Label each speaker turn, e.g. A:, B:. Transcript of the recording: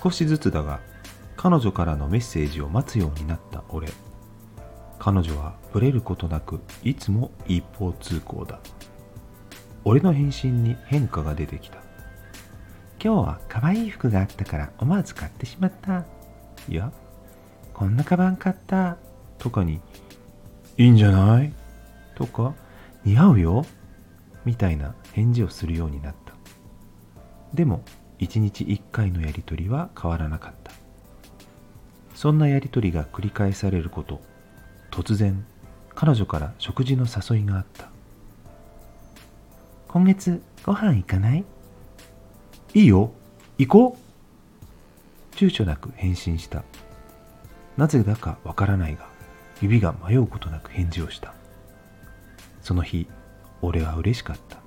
A: 少しずつだが彼女からのメッセージを待つようになった俺。彼女はブレることなくいつも一方通行だ。俺の返信に変化が出てきた。今日は可愛い服があったから思わず買ってしまった。いやこんなカバン買った。とかにいいんじゃない？とか似合うよ。みたいな返事をするようになった。でも1日1回のやりとりは変わらなかった。そんなやりとりが繰り返されること突然彼女から食事の誘いがあった。今月ご飯行かない？いいよ。行こう。躊躇なく返信した。なぜだかわからないが指が迷うことなく返事をした。その日俺は嬉しかった。